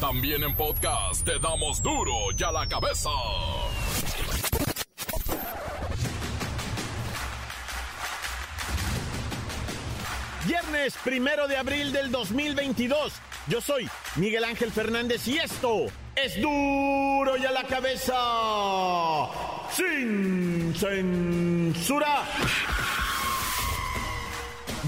También en podcast te damos duro y a la cabeza. Viernes primero de abril del 2022. Yo soy Miguel Ángel Fernández y esto es duro y a la cabeza. Sin censura.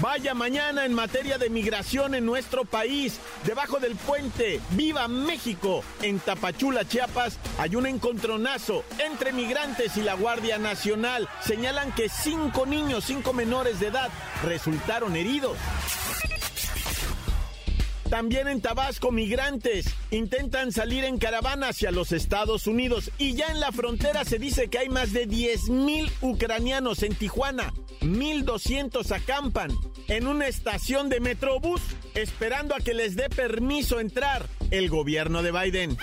Vaya mañana en materia de migración en nuestro país. Debajo del puente, viva México. En Tapachula, Chiapas, hay un encontronazo entre migrantes y la Guardia Nacional. Señalan que cinco niños, cinco menores de edad, resultaron heridos. También en Tabasco, migrantes intentan salir en caravana hacia los Estados Unidos y ya en la frontera se dice que hay más de 10.000 ucranianos en Tijuana. 1.200 acampan en una estación de Metrobús esperando a que les dé permiso entrar el gobierno de Biden.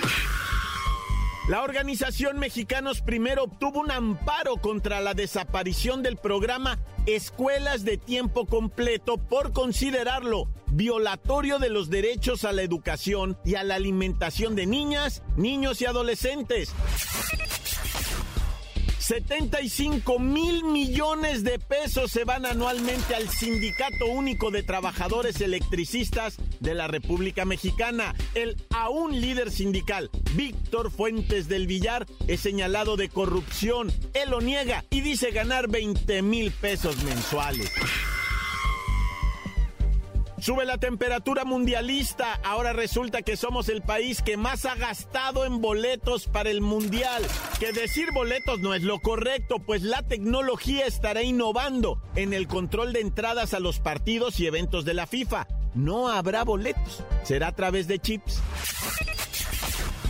La organización Mexicanos Primero obtuvo un amparo contra la desaparición del programa Escuelas de Tiempo Completo por considerarlo violatorio de los derechos a la educación y a la alimentación de niñas, niños y adolescentes. 75 mil millones de pesos se van anualmente al Sindicato Único de Trabajadores Electricistas de la República Mexicana. El aún líder sindical, Víctor Fuentes del Villar, es señalado de corrupción. Él lo niega y dice ganar 20 mil pesos mensuales. Sube la temperatura mundialista. Ahora resulta que somos el país que más ha gastado en boletos para el mundial. Que decir boletos no es lo correcto, pues la tecnología estará innovando en el control de entradas a los partidos y eventos de la FIFA. No habrá boletos, será a través de chips.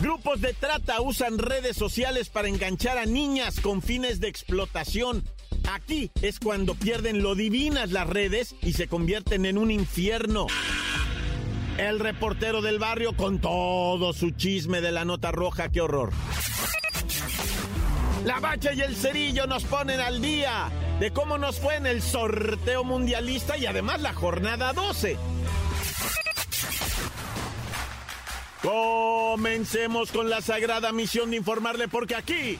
Grupos de trata usan redes sociales para enganchar a niñas con fines de explotación. Aquí es cuando pierden lo divinas las redes y se convierten en un infierno. El reportero del barrio con todo su chisme de la nota roja, qué horror. La bacha y el cerillo nos ponen al día de cómo nos fue en el sorteo mundialista y además la jornada 12. Comencemos con la sagrada misión de informarle porque aquí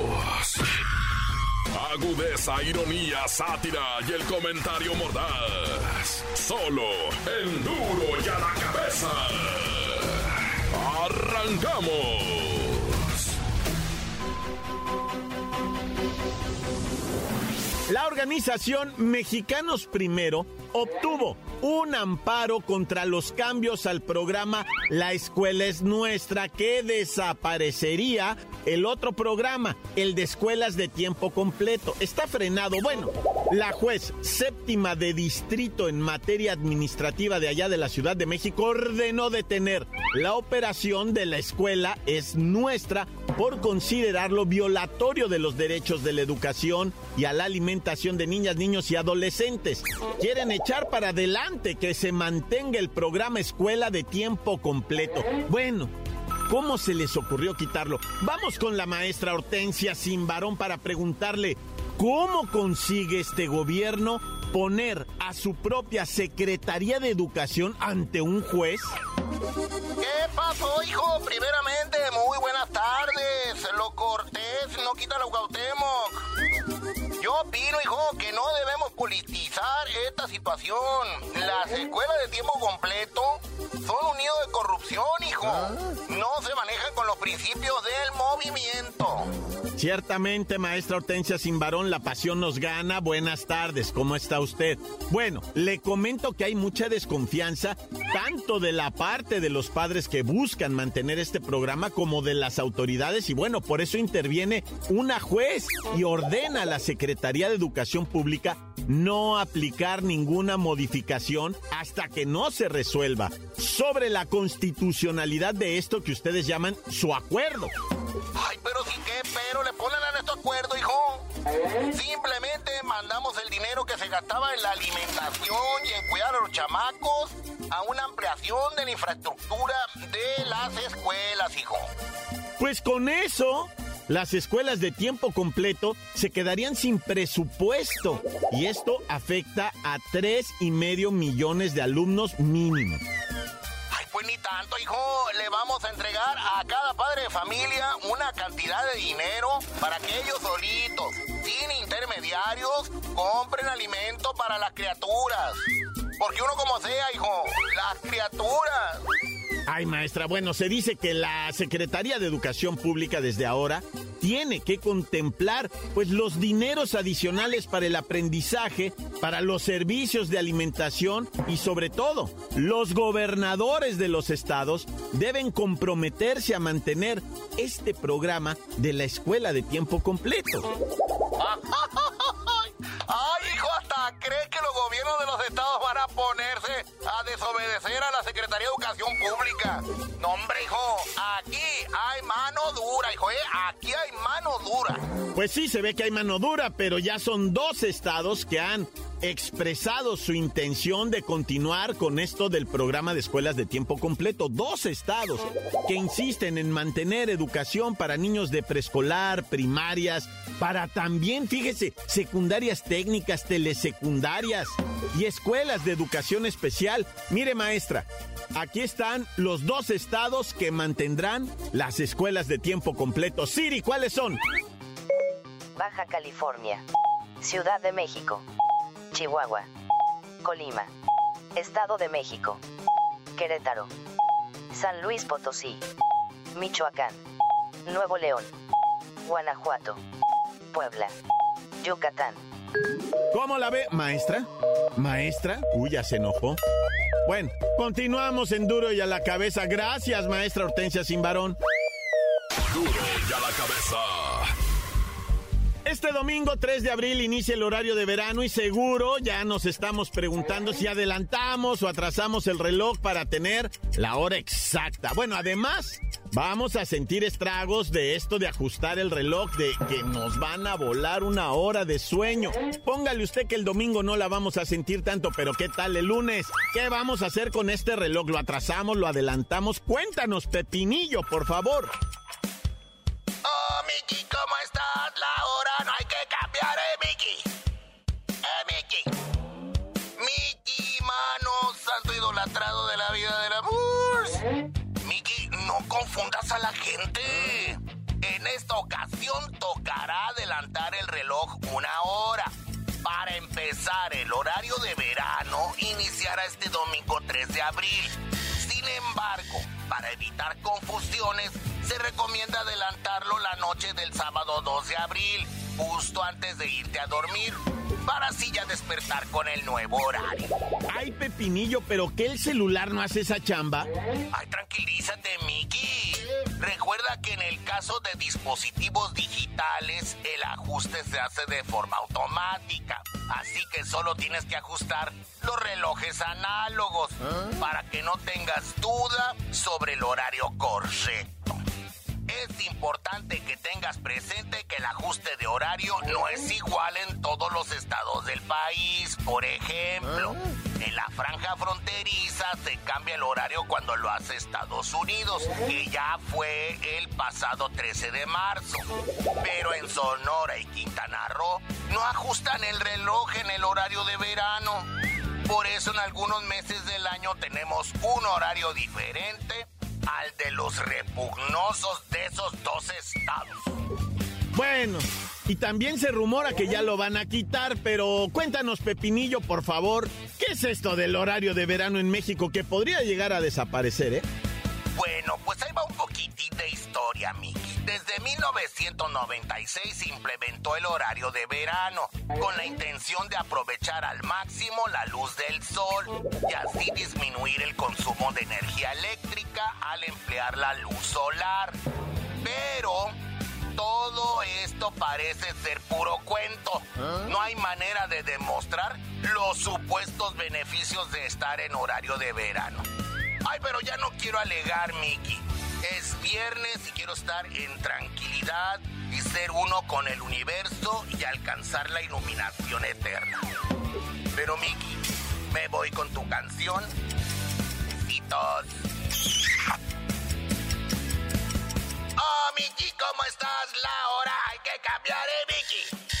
Agudeza, ironía, sátira y el comentario mordaz. Solo el duro y a la cabeza. ¡Arrancamos! La organización Mexicanos Primero obtuvo un amparo contra los cambios al programa La Escuela es Nuestra que desaparecería el otro programa, el de escuelas de tiempo completo. Está frenado. Bueno, la juez séptima de distrito en materia administrativa de allá de la Ciudad de México ordenó detener la operación de la escuela es nuestra por considerarlo violatorio de los derechos de la educación y a la alimentación de niñas, niños y adolescentes. Quieren echar para adelante que se mantenga el programa escuela de tiempo completo. Bueno, ¿Cómo se les ocurrió quitarlo? Vamos con la maestra Hortensia Simbarón para preguntarle cómo consigue este gobierno poner a su propia Secretaría de Educación ante un juez. ¿Qué pasó, hijo? Primeramente, muy buenas tardes. Lo cortés no quita lo Cuauhtémoc. Yo opino, hijo, que no debemos politizar esta situación. Las escuelas de tiempo completo son un nido de corrupción, hijo. No se manejan con los principios del movimiento. Ciertamente, maestra Hortensia Simbarón, la pasión nos gana. Buenas tardes, ¿cómo está usted? Bueno, le comento que hay mucha desconfianza, tanto de la parte de los padres que buscan mantener este programa como de las autoridades, y bueno, por eso interviene una juez y ordena a la Secretaría de Educación Pública no aplicar ninguna modificación hasta que no se resuelva sobre la constitucionalidad de esto que ustedes llaman su acuerdo. Ay, pero sí que, pero le ponen a nuestro acuerdo, hijo. Simplemente mandamos el dinero que se gastaba en la alimentación y en cuidar a los chamacos a una ampliación de la infraestructura de las escuelas, hijo. Pues con eso, las escuelas de tiempo completo se quedarían sin presupuesto y esto afecta a tres y medio millones de alumnos mínimos. Pues ni tanto, hijo. Le vamos a entregar a cada padre de familia una cantidad de dinero para que ellos solitos, sin intermediarios, compren alimento para las criaturas. Porque uno como sea, hijo, las criaturas Ay, maestra, bueno, se dice que la Secretaría de Educación Pública desde ahora tiene que contemplar pues los dineros adicionales para el aprendizaje, para los servicios de alimentación y sobre todo, los gobernadores de los estados deben comprometerse a mantener este programa de la escuela de tiempo completo. ¡Ay, hijo! Hasta cree que los gobiernos de los estados van a ponerse a desobedecer a la Secretaría de Educación Pública. No, hombre, hijo. Aquí hay mano dura, hijo. ¿eh? Aquí hay mano dura. Pues sí, se ve que hay mano dura, pero ya son dos estados que han expresado su intención de continuar con esto del programa de escuelas de tiempo completo. Dos estados que insisten en mantener educación para niños de preescolar, primarias, para también, fíjese, secundarias técnicas, telesecundarias y escuelas de educación especial. Mire, maestra, aquí están los dos estados que mantendrán las escuelas de tiempo completo. Siri, ¿cuáles son? Baja California, Ciudad de México. Chihuahua, Colima, Estado de México, Querétaro, San Luis Potosí, Michoacán, Nuevo León, Guanajuato, Puebla, Yucatán. ¿Cómo la ve, maestra? ¿Maestra? Uy, ya se enojó. Bueno, continuamos en Duro y a la cabeza. Gracias, maestra Hortensia Sin Varón. Duro y a la cabeza. Este domingo 3 de abril inicia el horario de verano y seguro ya nos estamos preguntando si adelantamos o atrasamos el reloj para tener la hora exacta. Bueno, además vamos a sentir estragos de esto de ajustar el reloj, de que nos van a volar una hora de sueño. Póngale usted que el domingo no la vamos a sentir tanto, pero ¿qué tal el lunes? ¿Qué vamos a hacer con este reloj? ¿Lo atrasamos? ¿Lo adelantamos? Cuéntanos, Pepinillo, por favor. Oh, Miki, ¿cómo estás? A la gente. En esta ocasión tocará adelantar el reloj una hora. Para empezar, el horario de verano iniciará este domingo 3 de abril. Sin embargo, para evitar confusiones, se recomienda adelantarlo la noche del sábado 2 de abril, justo antes de irte a dormir, para así ya despertar con el nuevo horario. Ay, Pepinillo, pero que el celular no hace esa chamba. Ay, tranquilízate, Miki. Recuerda que en el caso de dispositivos digitales, el ajuste se hace de forma automática. Así que solo tienes que ajustar los relojes análogos para que no tengas duda sobre el horario correcto. Es importante que tengas presente que el ajuste de horario no es igual en todos los estados del país. Por ejemplo, en la franja fronteriza se cambia el horario cuando lo hace Estados Unidos, que ya fue el pasado 13 de marzo. Pero en Sonora y Quintana Roo no ajustan el reloj en el horario de verano. Por eso en algunos meses del año tenemos un horario diferente al de los repugnosos de esos dos estados. Bueno, y también se rumora que ya lo van a quitar, pero cuéntanos, Pepinillo, por favor, ¿qué es esto del horario de verano en México que podría llegar a desaparecer, eh? Bueno, pues ahí va un poquitín de historia, Miki. Desde 1996 se implementó el horario de verano, con la intención de aprovechar al máximo la luz del sol y así No hay manera de demostrar los supuestos beneficios de estar en horario de verano. Ay, pero ya no quiero alegar, Mickey. Es viernes y quiero estar en tranquilidad y ser uno con el universo y alcanzar la iluminación eterna. Pero Mickey, me voy con tu canción. Besitos. Oh, Mickey, ¿cómo estás? La hora hay que cambiar, ¿eh, Mickey?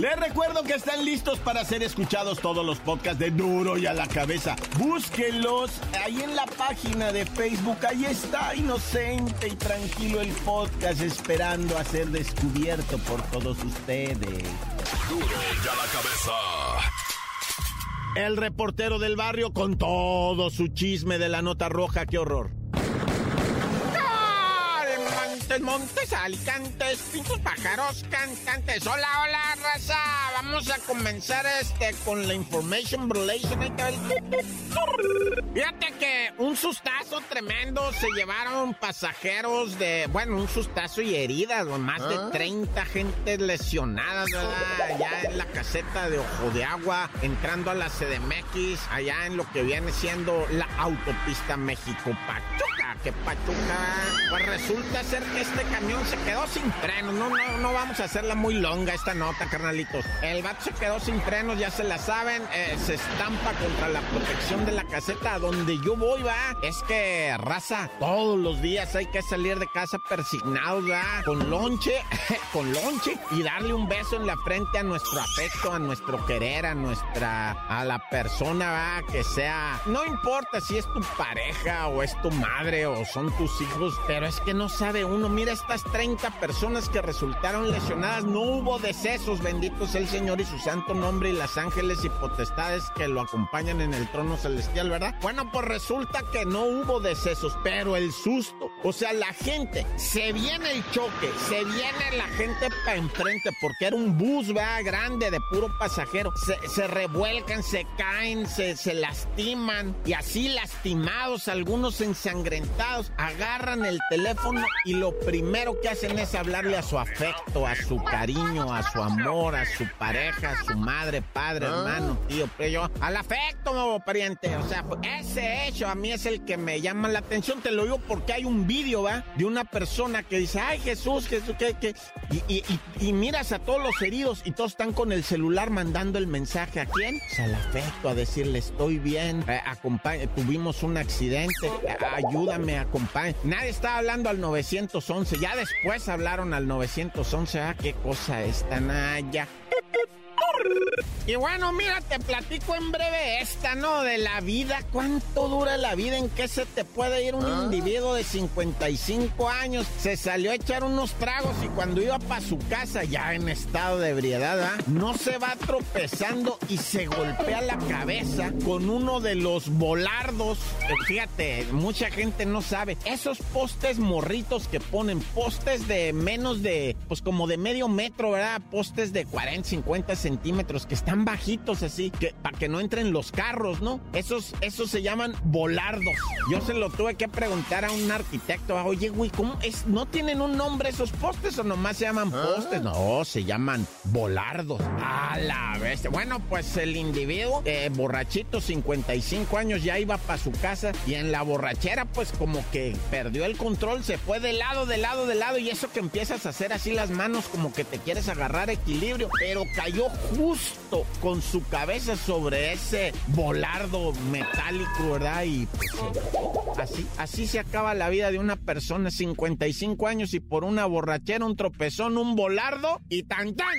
Les recuerdo que están listos para ser escuchados todos los podcasts de Duro y a la cabeza. Búsquenlos ahí en la página de Facebook. Ahí está, inocente y tranquilo el podcast, esperando a ser descubierto por todos ustedes. Duro y a la cabeza. El reportero del barrio con todo su chisme de la nota roja. ¡Qué horror! Montes, montes, alicantes, pintos pájaros, cantantes. Hola, hola, raza. Vamos a comenzar este con la information relation. Fíjate que un sustazo tremendo se llevaron pasajeros de, bueno, un sustazo y heridas, más de 30 gentes lesionadas, ¿verdad? Allá en la caseta de Ojo de Agua, entrando a la CDMX, allá en lo que viene siendo la autopista México-Pachuca. ¿Qué Pachuca? Pues resulta ser que este camión se quedó sin frenos. No, no, no vamos a hacerla muy longa esta nota, carnalitos. El vato se quedó sin frenos, ya se la saben, eh, se estampa contra la protección de la caseta donde yo voy, va. Es que, raza, todos los días hay que salir de casa persignados, va. Con lonche, con lonche y darle un beso en la frente a nuestro afecto, a nuestro querer, a nuestra, a la persona, va, que sea, no importa si es tu pareja o es tu madre o son tus hijos, pero es que no sabe uno, mira estas 30 personas que resultaron lesionadas, no hubo decesos, bendito sea el Señor y su santo nombre y las ángeles y potestades que lo acompañan en el trono celestial, ¿verdad? Bueno, pues resulta que no hubo decesos, pero el susto, o sea, la gente, se viene el choque, se viene la gente para enfrente, porque era un bus, ¿verdad? Grande, de puro pasajero, se, se revuelcan, se caen, se, se lastiman, y así lastimados, algunos ensangrentados, agarran el teléfono y lo primero que hacen es hablarle a su afecto, a su cariño, a su amor, a su pareja, a su madre, padre, hermano, tío, pero al afecto, nuevo pariente. O sea, ese hecho a mí es el que me llama la atención. Te lo digo porque hay un vídeo, ¿va? De una persona que dice, ay, Jesús, Jesús, que, que... Y, y- y- y miras a todos los heridos y todos están con el celular mandando el mensaje. ¿A quién? Pues al afecto, a decirle, estoy bien, eh, acompaña- tuvimos un accidente, eh, ayúdame, acompaña. Nadie está hablando al 911, ya después hablaron al 911, ah, qué cosa es tan allá. Y bueno, mira, te platico en breve esta, ¿no? De la vida. ¿Cuánto dura la vida? ¿En qué se te puede ir un individuo de 55 años? Se salió a echar unos tragos y cuando iba para su casa, ya en estado de ebriedad, ¿ah? no se va tropezando y se golpea la cabeza con uno de los volardos. Eh, Fíjate, mucha gente no sabe. Esos postes morritos que ponen, postes de menos de, pues como de medio metro, ¿verdad? Postes de 40, 50 centímetros que están bajitos así, que para que no entren los carros, ¿no? Esos, esos se llaman volardos. Yo se lo tuve que preguntar a un arquitecto. ah, Oye, güey, ¿cómo es? ¿No tienen un nombre esos postes o nomás se llaman postes? No, se llaman volardos. A la bestia. Bueno, pues el individuo, eh, borrachito, 55 años, ya iba para su casa y en la borrachera, pues como que perdió el control, se fue de lado, de lado, de lado y eso que empiezas a hacer así las manos como que te quieres agarrar equilibrio, pero cayó justo con su cabeza sobre ese volardo metálico, ¿verdad? Y pues, así, así se acaba la vida de una persona, 55 años y por una borrachera, un tropezón, un volardo y tan tan.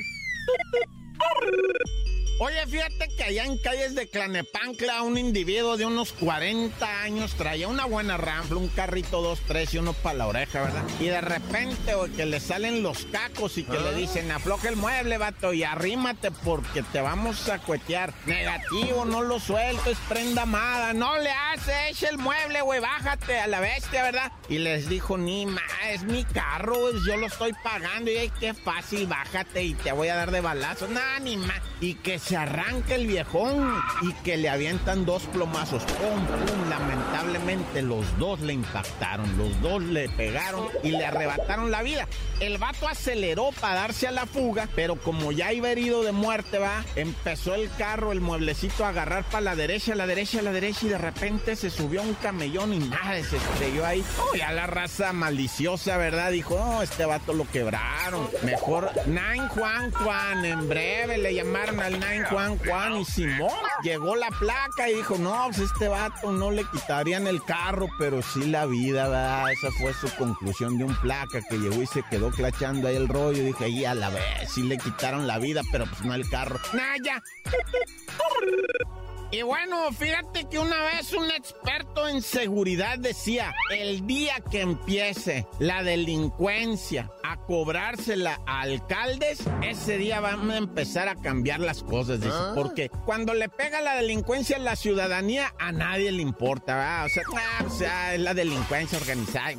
Oye, fíjate que allá en calles de Clanepancla, un individuo de unos 40 años traía una buena ramfla, un carrito 2-3 y uno para la oreja, ¿verdad? Y de repente, güey, que le salen los cacos y que le dicen, afloja el mueble, vato, y arrímate porque te vamos a cuetear. Negativo, no lo suelto, es prenda amada. No le hace, echa el mueble, güey, bájate a la bestia, ¿verdad? Y les dijo, ni más, es mi carro, yo lo estoy pagando. Y ay, qué fácil, bájate y te voy a dar de balazo. Nada, ni más. Y que se arranca el viejón y que le avientan dos plomazos. Pum, pum, lamentablemente los dos le impactaron, los dos le pegaron y le arrebataron la vida. El vato aceleró para darse a la fuga, pero como ya iba herido de muerte, va, empezó el carro, el mueblecito a agarrar para la derecha, la derecha, la derecha y de repente se subió un camellón y nada, se estrelló ahí. Oh, ya la raza maliciosa, ¿verdad? Dijo, oh, este vato lo quebraron. Mejor Nine Juan Juan, en breve le llamaron al Nine Juan Juan y Simón llegó la placa y dijo, no, pues este vato no le quitarían el carro, pero sí la vida, ¿verdad? Esa fue su conclusión de un placa que llegó y se quedó clachando ahí el rollo. dije, ahí a la vez, sí le quitaron la vida, pero pues no el carro. Naya. Y bueno, fíjate que una vez un experto en seguridad decía, el día que empiece la delincuencia a cobrársela a alcaldes, ese día van a empezar a cambiar las cosas, dice, ah. porque cuando le pega la delincuencia a la ciudadanía, a nadie le importa, ¿verdad? O sea, ah, o sea, es la delincuencia organizada,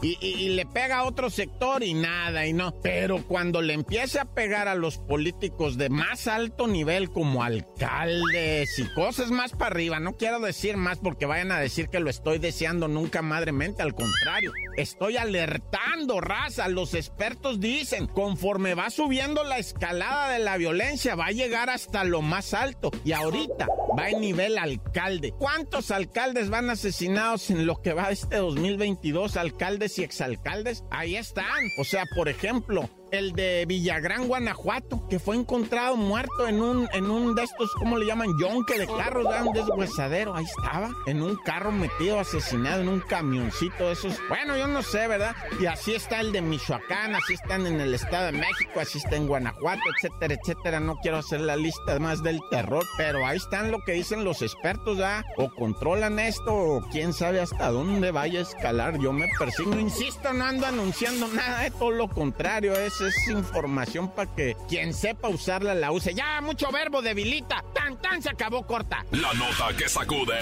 y, y, le pega a otro sector y nada, y no. Pero cuando le empiece a pegar a los políticos de más alto nivel como alcaldes y cosas más para arriba. No quiero decir más porque vayan a decir que lo estoy deseando nunca madremente. Al contrario, estoy alertando, raza. Los expertos dicen, conforme va subiendo la escalada de la violencia, va a llegar hasta lo más alto. Y ahorita va en nivel alcalde. ¿Cuántos alcaldes van asesinados en lo que va este 2022? Alcaldes y exalcaldes. Ahí están. O sea, por ejemplo, el de Villagrán, Guanajuato, que fue encontrado muerto en un, en un de estos, ¿cómo le llaman? Yonque de carros, un deshuesadero. Ahí estaba, en un carro metido, asesinado, en un camioncito de esos. Bueno, yo no sé, ¿verdad? Y así está el de Michoacán, así están en el Estado de México, así está en Guanajuato, etcétera, etcétera. No quiero hacer la lista más del terror, pero ahí están lo que dicen los expertos, ¿ah? O controlan esto, o quién sabe hasta dónde vaya a escalar. Yo me persigno, insisto, no ando anunciando nada, de todo lo contrario, es es información para que quien sepa usarla la use. Ya, mucho verbo debilita. Tan, tan, se acabó corta. La nota que sacude.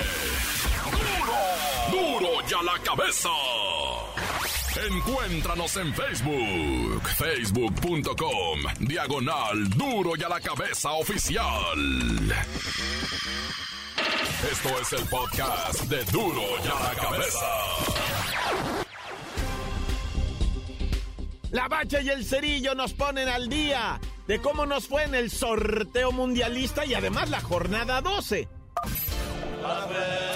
¡Duro! ¡Duro ya la cabeza! Encuéntranos en Facebook, facebook.com, diagonal duro y a la cabeza oficial. Esto es el podcast de duro y a la cabeza. La Bacha y el Cerillo nos ponen al día de cómo nos fue en el sorteo mundialista y además la jornada 12. La Bacha,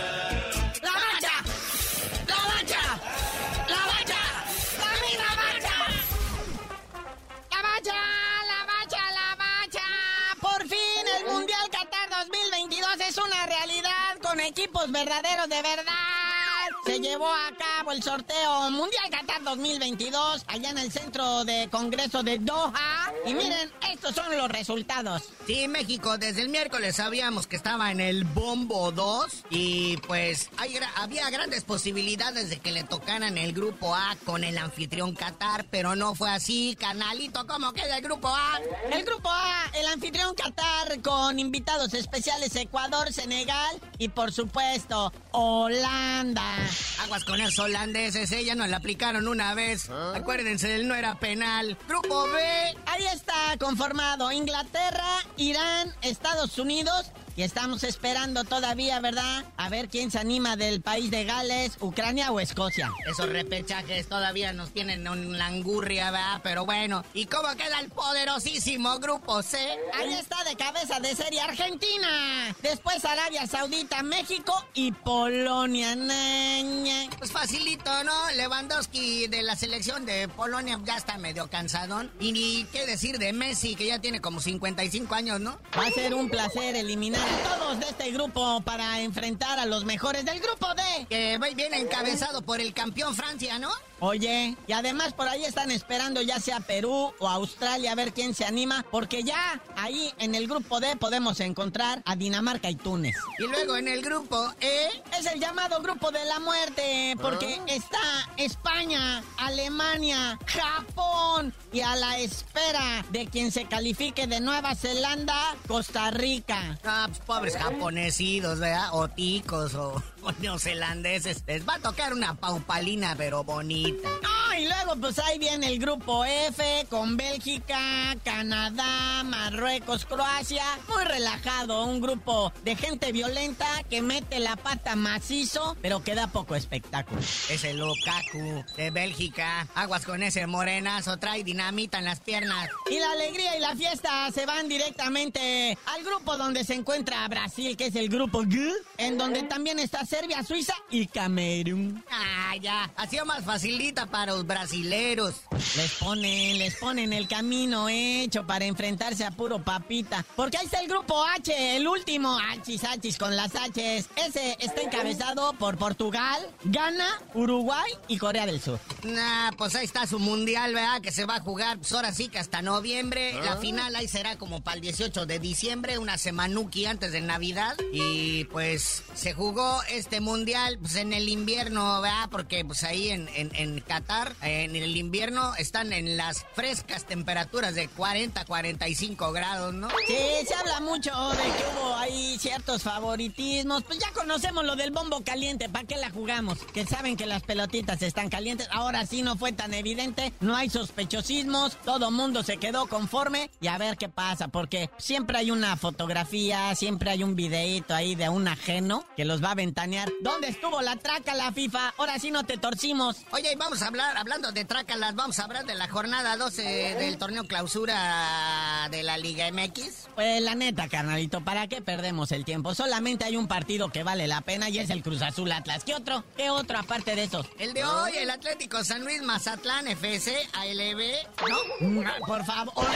verdaderos de verdad se llevó a cabo el sorteo Mundial Qatar 2022 allá en el centro de congreso de Doha. Y miren, estos son los resultados. Sí, México, desde el miércoles sabíamos que estaba en el Bombo 2 y pues había grandes posibilidades de que le tocaran el grupo A con el anfitrión Qatar, pero no fue así. Canalito, ¿cómo queda el grupo A? El grupo A, el anfitrión Qatar con invitados especiales Ecuador, Senegal y por supuesto Holanda. Aguas con esos holandeses, ya nos la aplicaron una vez. ¿Ah? Acuérdense, él no era penal. Grupo B. Ahí está conformado Inglaterra, Irán, Estados Unidos y estamos esperando todavía, ¿verdad? A ver quién se anima del país de Gales, Ucrania o Escocia. Esos repechajes todavía nos tienen en langurria, ¿verdad? Pero bueno, ¿y cómo queda el poderosísimo grupo C? Ahí está de cabeza de serie Argentina. Después Arabia Saudita, México y Polonia. Pues facilito, ¿no? Lewandowski de la selección de Polonia ya está medio cansadón. Y ni qué decir de Messi, que ya tiene como 55 años, ¿no? Va a ser un placer eliminar todos de este grupo para enfrentar a los mejores del grupo D. Que viene encabezado por el campeón Francia, ¿no? Oye, y además por ahí están esperando ya sea Perú o Australia a ver quién se anima, porque ya ahí en el grupo D podemos encontrar a Dinamarca y Túnez. Y luego en el grupo E es el llamado grupo de la muerte, porque ah. está España, Alemania, Japón y a la espera de quien se califique de Nueva Zelanda, Costa Rica. Ah, pues pobres japonesidos, ¿verdad? O ticos o, neozelandeses. Les va a tocar una paupalina, pero bonita. ¡Ay! y luego pues ahí viene el grupo F con Bélgica, Canadá, Marruecos, Croacia. Muy relajado, un grupo de gente violenta que mete la pata macizo, pero que da poco espectáculo. Ese Lukaku de Bélgica. Aguas con ese morenazo, trae dinamita en las piernas. Y la alegría y la fiesta se van directamente al grupo donde se encuentra Brasil, que es el grupo G, en donde también está Serbia, Suiza y Camerún. Ah, ya. Ha sido más facilita para los brasileros. Les ponen, les ponen el camino hecho para enfrentarse a puro papita. Porque ahí está el grupo H, el último, Hachis Hachis con las H's. Ese está encabezado por Portugal, Ghana, Uruguay y Corea del Sur. Nah, pues ahí está su mundial, ¿verdad? Que se va a jugar, pues ahora sí que hasta noviembre. La final ahí será como para el 18 de diciembre, una semanuki antes de Navidad. Y pues se jugó este mundial pues en el invierno, ¿verdad? Porque pues ahí en, en, en Qatar, en el invierno, están en las frescas temperaturas de 40, 45 grados, ¿no? Sí, se habla mucho de que hubo ahí ciertos favoritismos. Pues ya conocemos lo del bombo caliente, ¿para qué la jugamos? Que saben que las pelotitas están calientes. Ahora sí no fue tan evidente, no hay sospechosismos, todo mundo se quedó conforme y a ver qué pasa, porque siempre hay una fotografía, siempre hay un videíto ahí de un ajeno que los va a ventanear. ¿Dónde estuvo la traca, la FIFA? Ahora sí no te torcimos. Oye, y vamos a hablar, hablando de trácalas, vamos a hablar de la jornada 12 del torneo clausura de la Liga MX. Pues la neta, carnalito, ¿para qué perdemos el tiempo? Solamente hay un partido que vale la pena y es el Cruz Azul Atlas. ¿Qué otro? ¿Qué otro aparte de esos? El de hoy, el Atlético San Luis Mazatlán FC ALB, ¿no? Mm, Por favor.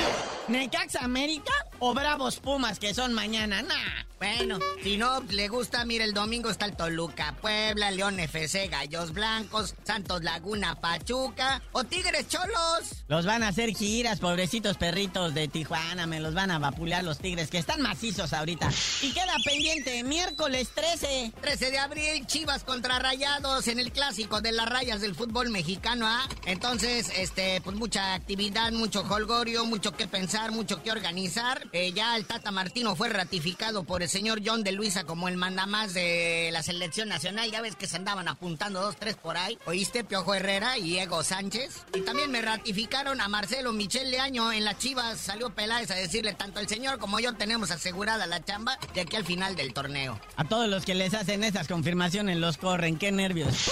¿Necaxa América o Bravos Pumas que son mañana? Nah. Bueno, si no le gusta, mire, el domingo está el Toluca, Puebla, León FC, Gallos Blancos, Santos Laguna, Pachuca o Tigres Cholos. Los van a hacer giras, pobrecitos perritos de Tijuana, me los van a vapulear los tigres, que están macizos ahorita. Y queda pendiente, miércoles 13. 13 de abril, Chivas contra Rayados en el clásico de las rayas del fútbol mexicano, ¿ah? Entonces, este, pues mucha actividad, mucho holgorio, mucho que pensar, mucho que organizar. Eh, ya el Tata Martino fue ratificado por el señor John de Luisa como el mandamás de la selección nacional. Ya ves que se andaban apuntando dos, tres por ahí. ¿Oíste? Piojo Herrera y Diego Sánchez. Y también me ratificaron a Marcelo Michel Leaño en las Chivas. Salió Peláez a decirle tanto el señor como yo tenemos asegurada la chamba de aquí al final del torneo. A todos los que les hacen esas confirmaciones los corren, qué nervios.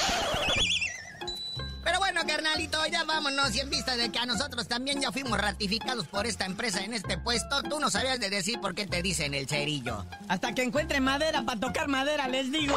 Bueno, carnalito, ya vámonos. Y en vista de que a nosotros también ya fuimos ratificados por esta empresa en este puesto, tú no sabías de decir por qué te dicen el cerillo. Hasta que encuentre madera para tocar madera, les digo.